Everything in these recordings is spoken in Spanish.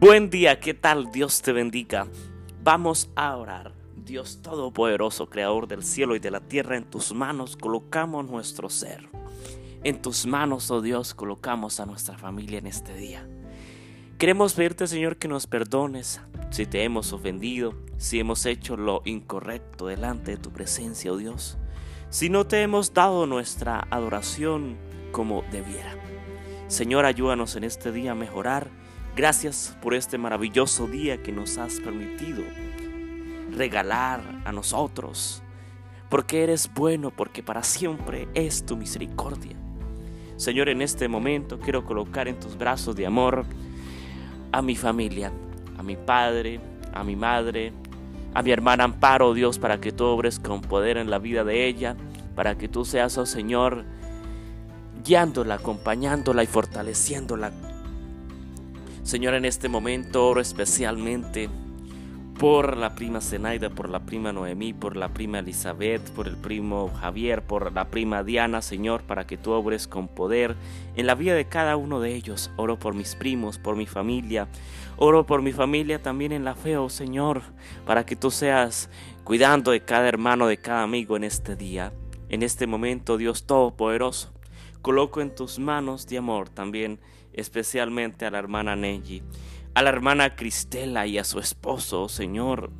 Buen día, ¿qué tal? Dios te bendiga. Vamos a orar. Dios Todopoderoso, Creador del cielo y de la tierra, en tus manos colocamos nuestro ser. En tus manos, oh Dios, colocamos a nuestra familia en este día. Queremos pedirte, Señor, que nos perdones si te hemos ofendido, si hemos hecho lo incorrecto delante de tu presencia, oh Dios, si no te hemos dado nuestra adoración como debiera. Señor, ayúdanos en este día a mejorar Gracias por este maravilloso día que nos has permitido regalar a nosotros. Porque eres bueno, porque para siempre es tu misericordia. Señor, en este momento quiero colocar en tus brazos de amor a mi familia, a mi padre, a mi madre, a mi hermana Amparo, Dios, para que tú obres con poder en la vida de ella, para que tú seas, oh Señor, guiándola, acompañándola y fortaleciéndola Señor, en este momento oro especialmente por la prima Zenaida, por la prima Noemí, por la prima Elizabeth, por el primo Javier, por la prima Diana, Señor, para que tú obres con poder en la vida de cada uno de ellos. Oro por mis primos, por mi familia. Oro por mi familia también en la fe, oh Señor, para que tú seas cuidando de cada hermano, de cada amigo en este día. En este momento, Dios Todopoderoso, coloco en tus manos de amor también especialmente a la hermana Neji, a la hermana Cristela y a su esposo, Señor,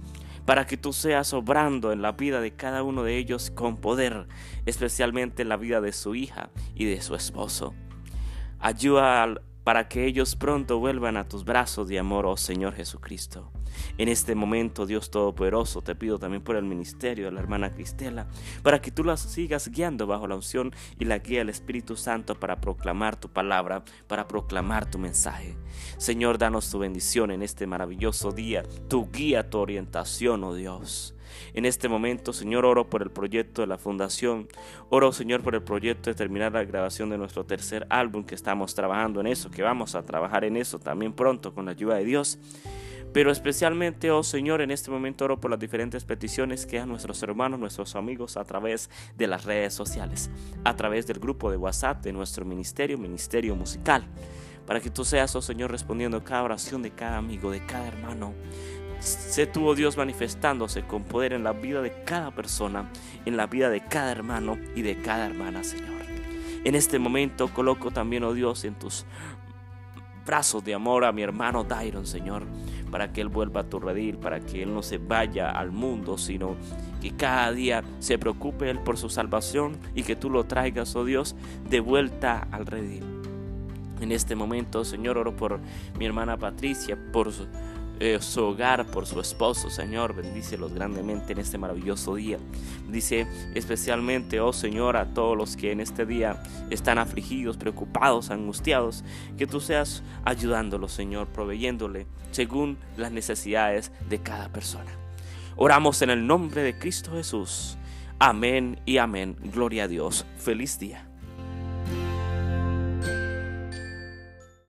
para que tú seas obrando en la vida de cada uno de ellos con poder, especialmente en la vida de su hija y de su esposo. Ayuda para que ellos pronto vuelvan a tus brazos de amor, oh Señor Jesucristo. En este momento, Dios Todopoderoso, te pido también por el ministerio de la hermana Cristela, para que tú las sigas guiando bajo la unción y la guía del Espíritu Santo para proclamar tu palabra, para proclamar tu mensaje. Señor, danos tu bendición en este maravilloso día, tu guía, tu orientación, oh Dios. En este momento, Señor, oro por el proyecto de la fundación. Oro, Señor, por el proyecto de terminar la grabación de nuestro tercer álbum, que estamos trabajando en eso, que vamos a trabajar en eso también pronto con la ayuda de Dios. Pero especialmente, oh Señor, en este momento oro por las diferentes peticiones que a nuestros hermanos, nuestros amigos a través de las redes sociales, a través del grupo de WhatsApp de nuestro ministerio, Ministerio Musical, para que tú seas, oh Señor, respondiendo cada oración de cada amigo, de cada hermano. Sé tú, oh Dios, manifestándose con poder en la vida de cada persona, en la vida de cada hermano y de cada hermana, Señor. En este momento coloco también, oh Dios, en tus brazos de amor a mi hermano Dairon, Señor, para que él vuelva a tu redil, para que él no se vaya al mundo, sino que cada día se preocupe él por su salvación y que tú lo traigas, oh Dios, de vuelta al redil. En este momento, Señor, oro por mi hermana Patricia, por su eh, su hogar, por su esposo, Señor. Bendícelos grandemente en este maravilloso día. Dice especialmente, oh Señor, a todos los que en este día están afligidos, preocupados, angustiados, que tú seas ayudándolos, Señor, proveyéndole según las necesidades de cada persona. Oramos en el nombre de Cristo Jesús. Amén y amén. Gloria a Dios. Feliz día.